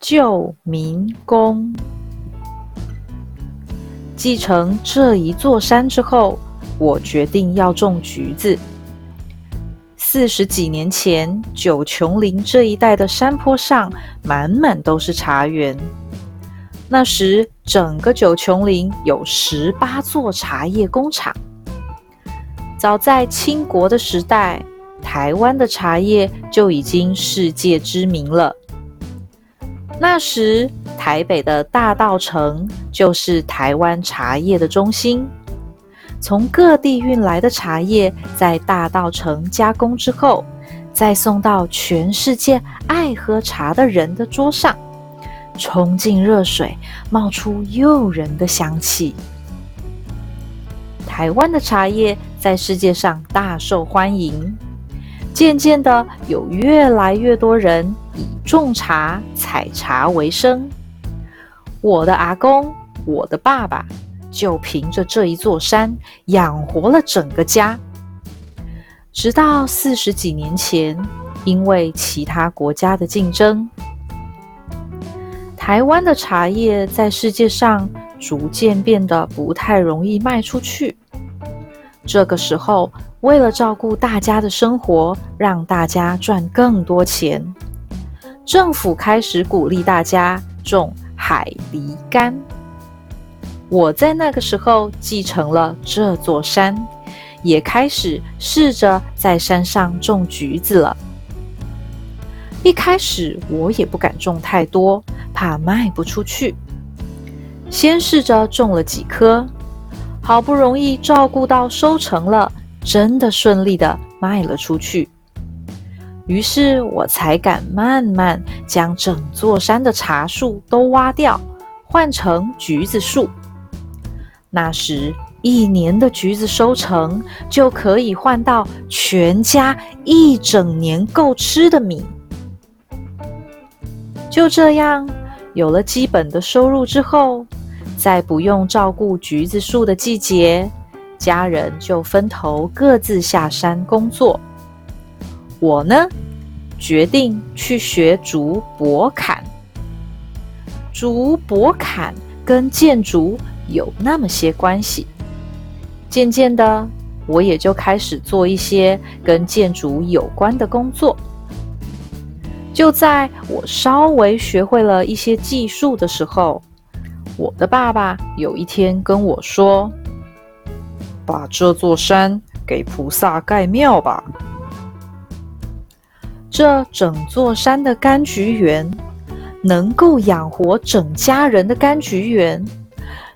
救民工。继承这一座山之后，我决定要种橘子。四十几年前，九琼林这一带的山坡上满满都是茶园。那时，整个九琼林有十八座茶叶工厂。早在清国的时代，台湾的茶叶就已经世界知名了。那时，台北的大稻城就是台湾茶叶的中心。从各地运来的茶叶，在大稻城加工之后，再送到全世界爱喝茶的人的桌上，冲进热水，冒出诱人的香气。台湾的茶叶在世界上大受欢迎。渐渐的，有越来越多人种茶、采茶为生。我的阿公、我的爸爸，就凭着这一座山养活了整个家。直到四十几年前，因为其他国家的竞争，台湾的茶叶在世界上逐渐变得不太容易卖出去。这个时候，为了照顾大家的生活，让大家赚更多钱，政府开始鼓励大家种海梨柑。我在那个时候继承了这座山，也开始试着在山上种橘子了。一开始我也不敢种太多，怕卖不出去。先试着种了几棵，好不容易照顾到收成了。真的顺利的卖了出去，于是我才敢慢慢将整座山的茶树都挖掉，换成橘子树。那时一年的橘子收成就可以换到全家一整年够吃的米。就这样，有了基本的收入之后，在不用照顾橘子树的季节。家人就分头各自下山工作。我呢，决定去学竹拨砍。竹拨砍跟建筑有那么些关系。渐渐的，我也就开始做一些跟建筑有关的工作。就在我稍微学会了一些技术的时候，我的爸爸有一天跟我说。把这座山给菩萨盖庙吧。这整座山的柑橘园，能够养活整家人的柑橘园，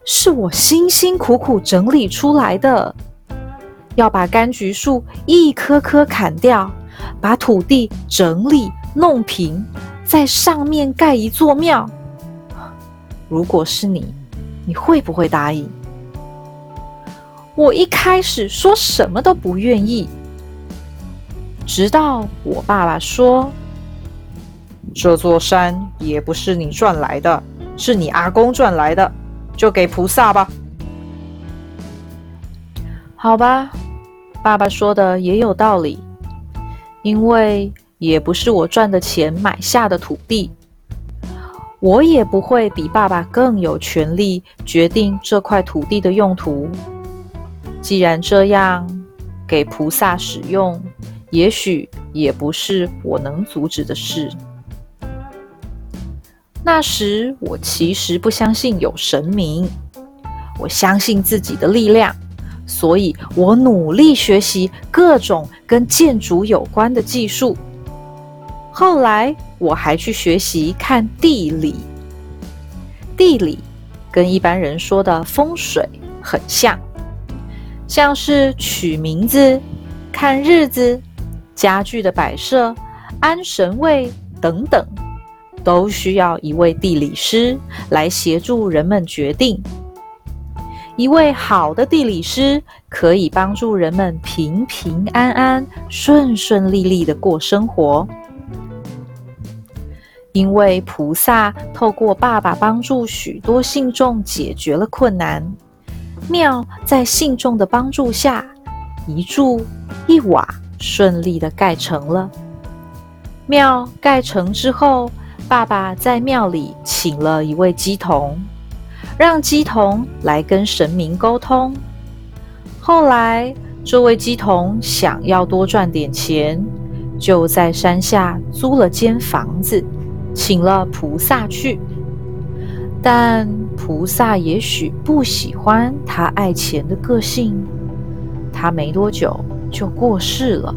是我辛辛苦苦整理出来的。要把柑橘树一棵棵砍掉，把土地整理弄平，在上面盖一座庙。如果是你，你会不会答应？我一开始说什么都不愿意，直到我爸爸说：“这座山也不是你赚来的，是你阿公赚来的，就给菩萨吧。”好吧，爸爸说的也有道理，因为也不是我赚的钱买下的土地，我也不会比爸爸更有权利决定这块土地的用途。既然这样，给菩萨使用，也许也不是我能阻止的事。那时我其实不相信有神明，我相信自己的力量，所以我努力学习各种跟建筑有关的技术。后来我还去学习看地理，地理跟一般人说的风水很像。像是取名字、看日子、家具的摆设、安神位等等，都需要一位地理师来协助人们决定。一位好的地理师可以帮助人们平平安安、顺顺利利的过生活。因为菩萨透过爸爸帮助许多信众解决了困难。庙在信众的帮助下，一柱一瓦顺利的盖成了。庙盖成之后，爸爸在庙里请了一位鸡童，让鸡童来跟神明沟通。后来，这位鸡童想要多赚点钱，就在山下租了间房子，请了菩萨去。但菩萨也许不喜欢他爱钱的个性，他没多久就过世了。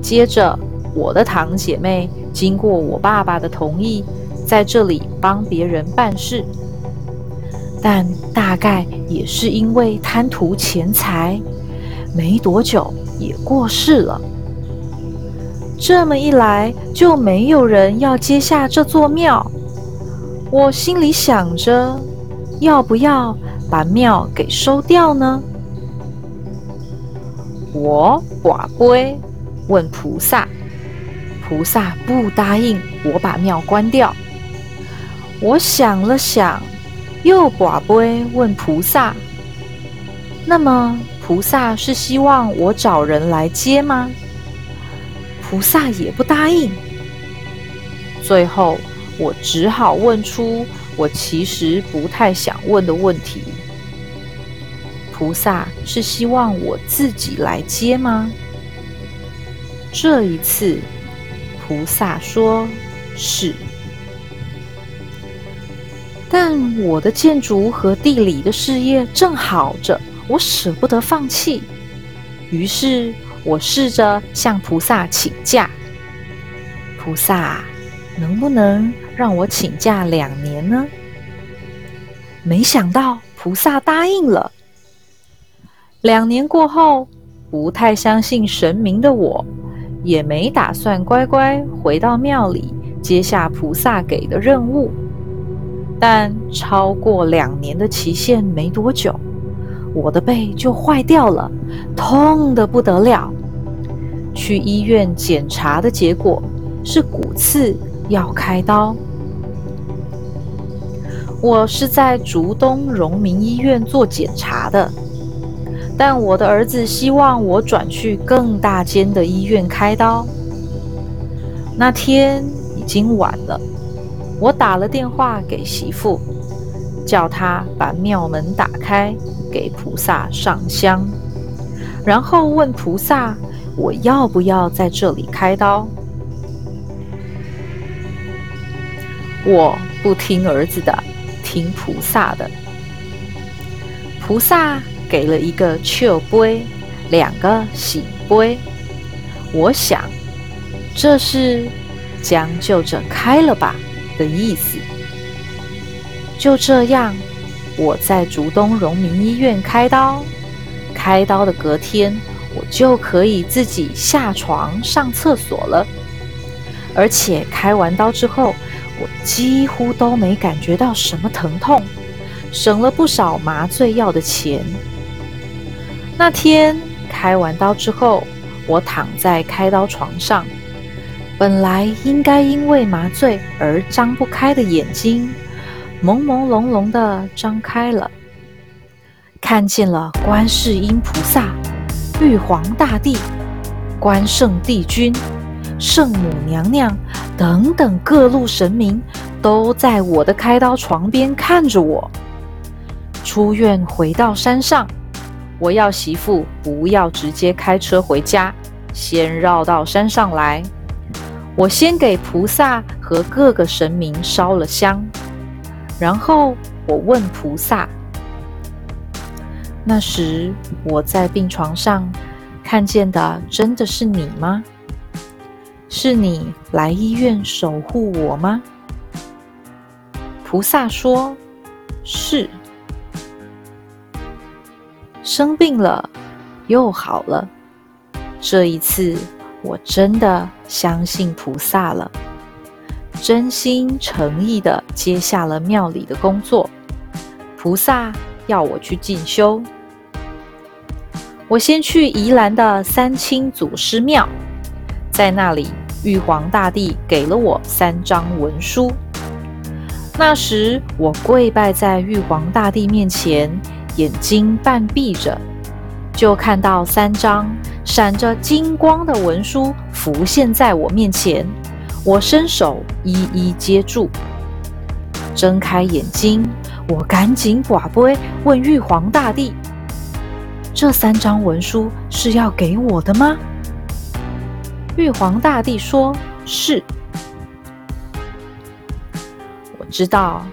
接着，我的堂姐妹经过我爸爸的同意，在这里帮别人办事，但大概也是因为贪图钱财，没多久也过世了。这么一来，就没有人要接下这座庙。我心里想着，要不要把庙给收掉呢？我寡杯问菩萨，菩萨不答应我把庙关掉。我想了想，又寡杯问菩萨，那么菩萨是希望我找人来接吗？菩萨也不答应。最后。我只好问出我其实不太想问的问题：菩萨是希望我自己来接吗？这一次，菩萨说是，但我的建筑和地理的事业正好着，我舍不得放弃。于是我试着向菩萨请假，菩萨能不能？让我请假两年呢？没想到菩萨答应了。两年过后，不太相信神明的我，也没打算乖乖回到庙里接下菩萨给的任务。但超过两年的期限没多久，我的背就坏掉了，痛得不得了。去医院检查的结果是骨刺，要开刀。我是在竹东荣民医院做检查的，但我的儿子希望我转去更大间的医院开刀。那天已经晚了，我打了电话给媳妇，叫她把庙门打开，给菩萨上香，然后问菩萨我要不要在这里开刀。我不听儿子的。听菩萨的，菩萨给了一个秋杯，两个喜杯。我想，这是将就着开了吧的意思。就这样，我在竹东荣民医院开刀。开刀的隔天，我就可以自己下床上厕所了。而且开完刀之后，我几乎都没感觉到什么疼痛，省了不少麻醉药的钱。那天开完刀之后，我躺在开刀床上，本来应该因为麻醉而张不开的眼睛，朦朦胧胧的张开了，看见了观世音菩萨、玉皇大帝、关圣帝君。圣母娘娘等等各路神明都在我的开刀床边看着我。出院回到山上，我要媳妇不要直接开车回家，先绕到山上来。我先给菩萨和各个神明烧了香，然后我问菩萨：那时我在病床上看见的真的是你吗？是你来医院守护我吗？菩萨说：“是。”生病了，又好了。这一次，我真的相信菩萨了，真心诚意的接下了庙里的工作。菩萨要我去进修，我先去宜兰的三清祖师庙，在那里。玉皇大帝给了我三张文书，那时我跪拜在玉皇大帝面前，眼睛半闭着，就看到三张闪着金光的文书浮现在我面前。我伸手一一接住。睁开眼睛，我赶紧寡杯问玉皇大帝：“这三张文书是要给我的吗？”玉皇大帝说：“是。”我知道。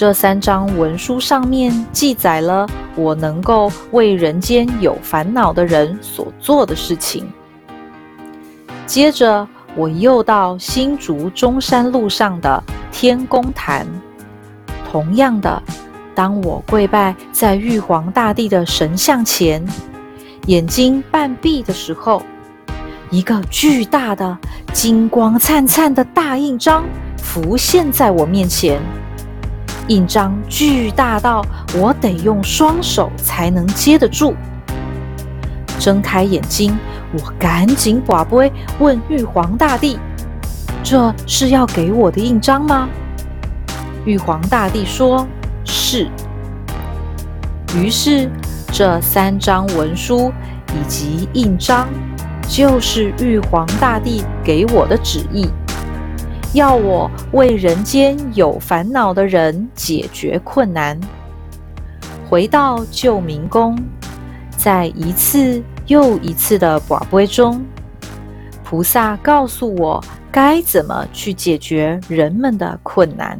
这三张文书上面记载了我能够为人间有烦恼的人所做的事情。接着，我又到新竹中山路上的天公坛。同样的，当我跪拜在玉皇大帝的神像前，眼睛半闭的时候，一个巨大的、金光灿灿的大印章浮现在我面前。印章巨大到我得用双手才能接得住。睁开眼睛，我赶紧寡杯问玉皇大帝：“这是要给我的印章吗？”玉皇大帝说：“是。”于是，这三张文书以及印章，就是玉皇大帝给我的旨意。要我为人间有烦恼的人解决困难。回到救民宫，在一次又一次的寡杯中，菩萨告诉我该怎么去解决人们的困难。